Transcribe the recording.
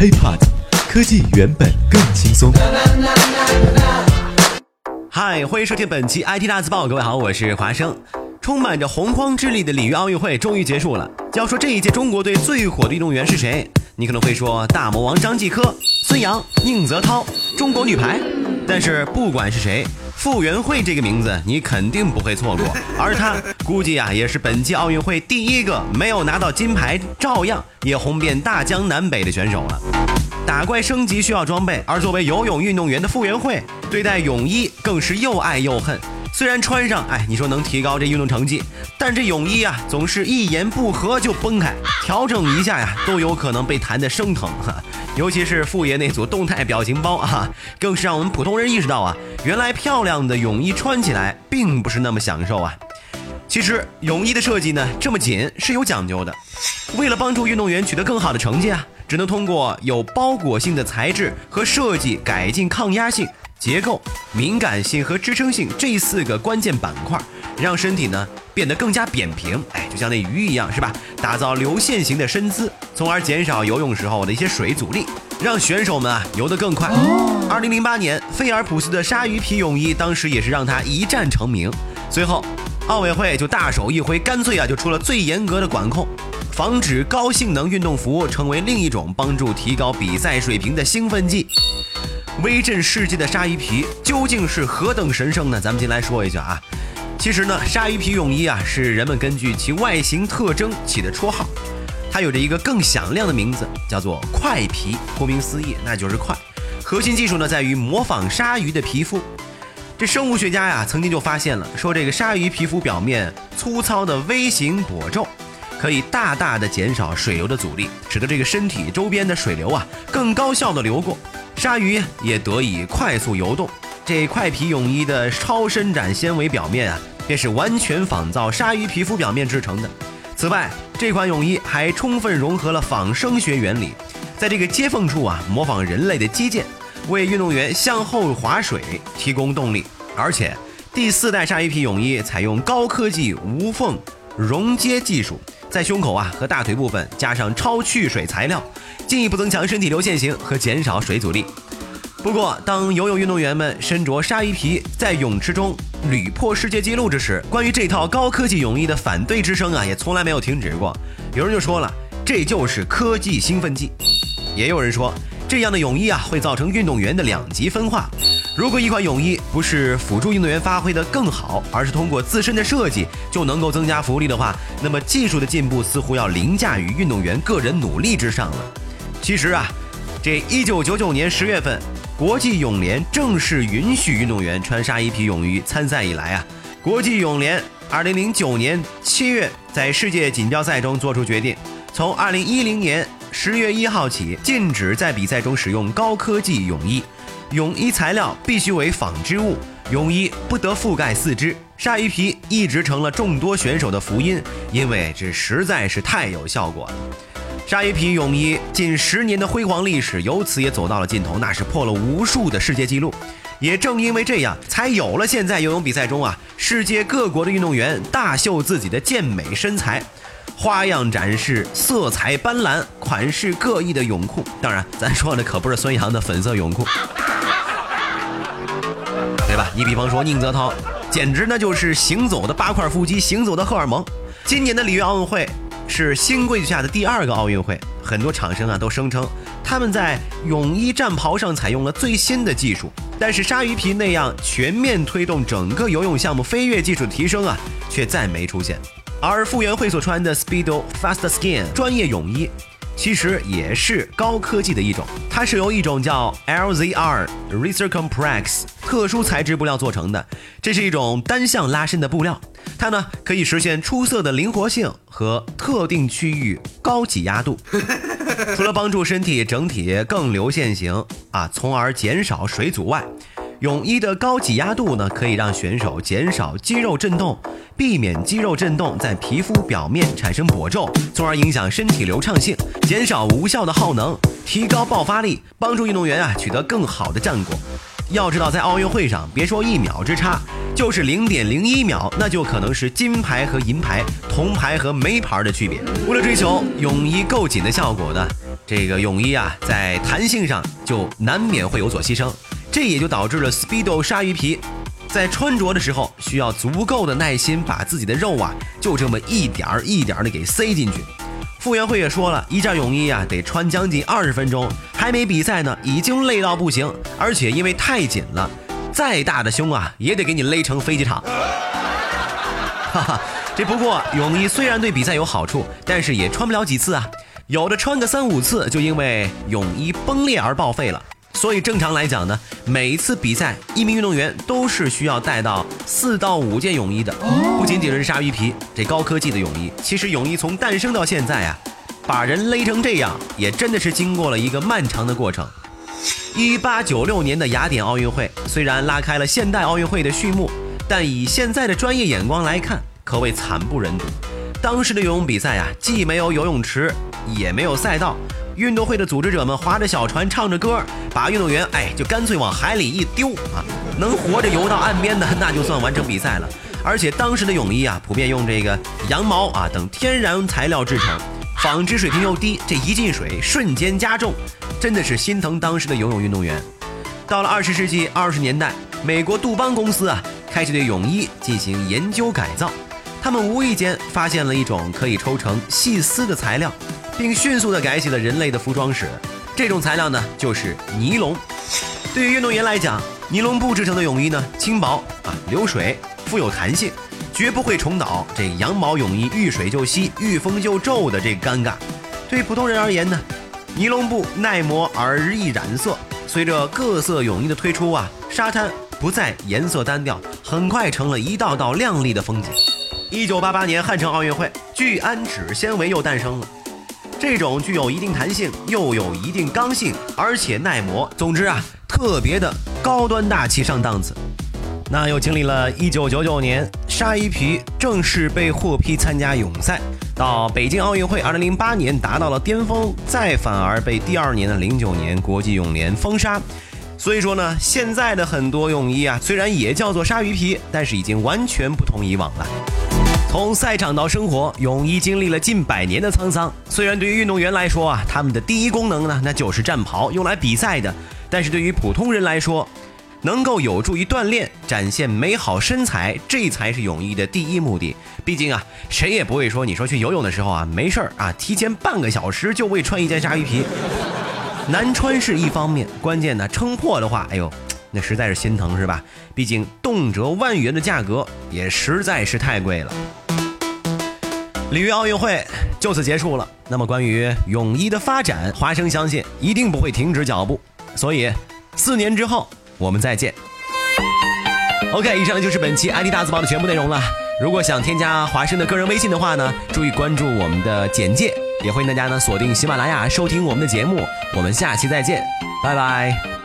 HiPod，科技原本更轻松。嗨，欢迎收听本期 IT 大字报。各位好，我是华生。充满着洪荒之力的里约奥运会终于结束了。要说这一届中国队最火的运动员是谁？你可能会说大魔王张继科、孙杨、宁泽涛，中国女排。但是不管是谁，傅园慧这个名字你肯定不会错过。而她估计啊，也是本届奥运会第一个没有拿到金牌，照样也红遍大江南北的选手了。打怪升级需要装备，而作为游泳运动员的傅园慧，对待泳衣更是又爱又恨。虽然穿上，哎，你说能提高这运动成绩，但这泳衣啊，总是一言不合就崩开，调整一下呀，都有可能被弹得生疼哈。尤其是傅爷那组动态表情包啊，更是让我们普通人意识到啊，原来漂亮的泳衣穿起来并不是那么享受啊。其实泳衣的设计呢，这么紧是有讲究的，为了帮助运动员取得更好的成绩啊，只能通过有包裹性的材质和设计改进抗压性。结构、敏感性和支撑性这四个关键板块，让身体呢变得更加扁平，哎，就像那鱼一样，是吧？打造流线型的身姿，从而减少游泳时候的一些水阻力，让选手们啊游得更快。二零零八年，菲尔普斯的鲨鱼皮泳衣，当时也是让他一战成名。随后，奥委会就大手一挥，干脆啊就出了最严格的管控，防止高性能运动服成为另一种帮助提高比赛水平的兴奋剂。威震世界的鲨鱼皮究竟是何等神圣呢？咱们先来说一下啊。其实呢，鲨鱼皮泳衣啊是人们根据其外形特征起的绰号，它有着一个更响亮的名字，叫做快皮。顾名思义，那就是快。核心技术呢在于模仿鲨鱼的皮肤。这生物学家呀曾经就发现了，说这个鲨鱼皮肤表面粗糙的微型褶皱，可以大大的减少水流的阻力，使得这个身体周边的水流啊更高效的流过。鲨鱼也得以快速游动。这块皮泳衣的超伸展纤维表面啊，便是完全仿造鲨鱼皮肤表面制成的。此外，这款泳衣还充分融合了仿生学原理，在这个接缝处啊，模仿人类的肌腱，为运动员向后划水提供动力。而且，第四代鲨鱼皮泳衣采用高科技无缝熔接技术。在胸口啊和大腿部分加上超去水材料，进一步增强身体流线型和减少水阻力。不过，当游泳运动员们身着鲨鱼皮在泳池中屡破世界纪录之时，关于这套高科技泳衣的反对之声啊也从来没有停止过。有人就说了，这就是科技兴奋剂；也有人说，这样的泳衣啊会造成运动员的两极分化。如果一款泳衣不是辅助运动员发挥的更好，而是通过自身的设计就能够增加浮力的话，那么技术的进步似乎要凌驾于运动员个人努力之上了。其实啊，这一九九九年十月份，国际泳联正式允许运动员穿鲨鱼皮泳衣参赛以来啊，国际泳联二零零九年七月在世界锦标赛中做出决定，从二零一零年十月一号起禁止在比赛中使用高科技泳衣。泳衣材料必须为纺织物，泳衣不得覆盖四肢。鲨鱼皮一直成了众多选手的福音，因为这实在是太有效果了。鲨鱼皮泳衣近十年的辉煌历史由此也走到了尽头，那是破了无数的世界纪录。也正因为这样，才有了现在游泳比赛中啊，世界各国的运动员大秀自己的健美身材。花样展示、色彩斑斓、款式各异的泳裤，当然，咱说的可不是孙杨的粉色泳裤，对吧？你比方说宁泽涛，简直那就是行走的八块腹肌，行走的荷尔蒙。今年的里约奥运会是新规矩下的第二个奥运会，很多厂商啊都声称他们在泳衣战袍上采用了最新的技术，但是鲨鱼皮那样全面推动整个游泳项目飞跃技术提升啊，却再没出现。而傅园慧所穿的 Speedo Fast Skin 专业泳衣，其实也是高科技的一种。它是由一种叫 LZR Recircumprex 特殊材质布料做成的，这是一种单向拉伸的布料。它呢可以实现出色的灵活性和特定区域高挤压度。除了帮助身体整体更流线型啊，从而减少水阻外，泳衣的高挤压度呢，可以让选手减少肌肉震动。避免肌肉震动在皮肤表面产生褶皱，从而影响身体流畅性，减少无效的耗能，提高爆发力，帮助运动员啊取得更好的战果。要知道，在奥运会上，别说一秒之差，就是零点零一秒，那就可能是金牌和银牌、铜牌和没牌的区别。为了追求泳衣够紧的效果呢。这个泳衣啊，在弹性上就难免会有所牺牲，这也就导致了 Speedo 鲨鱼皮在穿着的时候需要足够的耐心，把自己的肉啊就这么一点儿一点儿的给塞进去。傅园慧也说了，一件泳衣啊得穿将近二十分钟，还没比赛呢，已经累到不行，而且因为太紧了，再大的胸啊也得给你勒成飞机场。哈哈，这不过泳衣虽然对比赛有好处，但是也穿不了几次啊。有的穿个三五次，就因为泳衣崩裂而报废了。所以正常来讲呢，每一次比赛，一名运动员都是需要带到四到五件泳衣的。不仅仅是鲨鱼皮，这高科技的泳衣，其实泳衣从诞生到现在啊，把人勒成这样，也真的是经过了一个漫长的过程。一八九六年的雅典奥运会虽然拉开了现代奥运会的序幕。但以现在的专业眼光来看，可谓惨不忍睹。当时的游泳比赛啊，既没有游泳池，也没有赛道，运动会的组织者们划着小船，唱着歌，把运动员哎就干脆往海里一丢啊，能活着游到岸边的那就算完成比赛了。而且当时的泳衣啊，普遍用这个羊毛啊等天然材料制成，纺织水平又低，这一进水瞬间加重，真的是心疼当时的游泳运动员。到了二十世纪二十年代，美国杜邦公司啊。开始对泳衣进行研究改造，他们无意间发现了一种可以抽成细丝的材料，并迅速地改写了人类的服装史。这种材料呢，就是尼龙。对于运动员来讲，尼龙布制成的泳衣呢，轻薄啊，流水，富有弹性，绝不会重蹈这羊毛泳衣遇水就吸、遇风就皱的这尴尬。对普通人而言呢，尼龙布耐磨而易染色。随着各色泳衣的推出啊，沙滩不再颜色单调。很快成了一道道亮丽的风景。一九八八年汉城奥运会，聚氨酯纤维又诞生了。这种具有一定弹性，又有一定刚性，而且耐磨，总之啊，特别的高端大气上档次。那又经历了一九九九年，鲨鱼皮正式被获批参加泳赛，到北京奥运会二零零八年达到了巅峰，再反而被第二年的零九年国际泳联封杀。所以说呢，现在的很多泳衣啊，虽然也叫做鲨鱼皮，但是已经完全不同以往了。从赛场到生活，泳衣经历了近百年的沧桑。虽然对于运动员来说啊，他们的第一功能呢，那就是战袍，用来比赛的。但是对于普通人来说，能够有助于锻炼、展现美好身材，这才是泳衣的第一目的。毕竟啊，谁也不会说，你说去游泳的时候啊，没事儿啊，提前半个小时就为穿一件鲨鱼皮。难穿是一方面，关键呢撑破的话，哎呦，那实在是心疼，是吧？毕竟动辄万元的价格也实在是太贵了。里约奥运会就此结束了。那么关于泳衣的发展，华生相信一定不会停止脚步。所以四年之后我们再见。OK，以上就是本期 ID 大字报的全部内容了。如果想添加华生的个人微信的话呢，注意关注我们的简介。也欢迎大家呢锁定喜马拉雅收听我们的节目，我们下期再见，拜拜。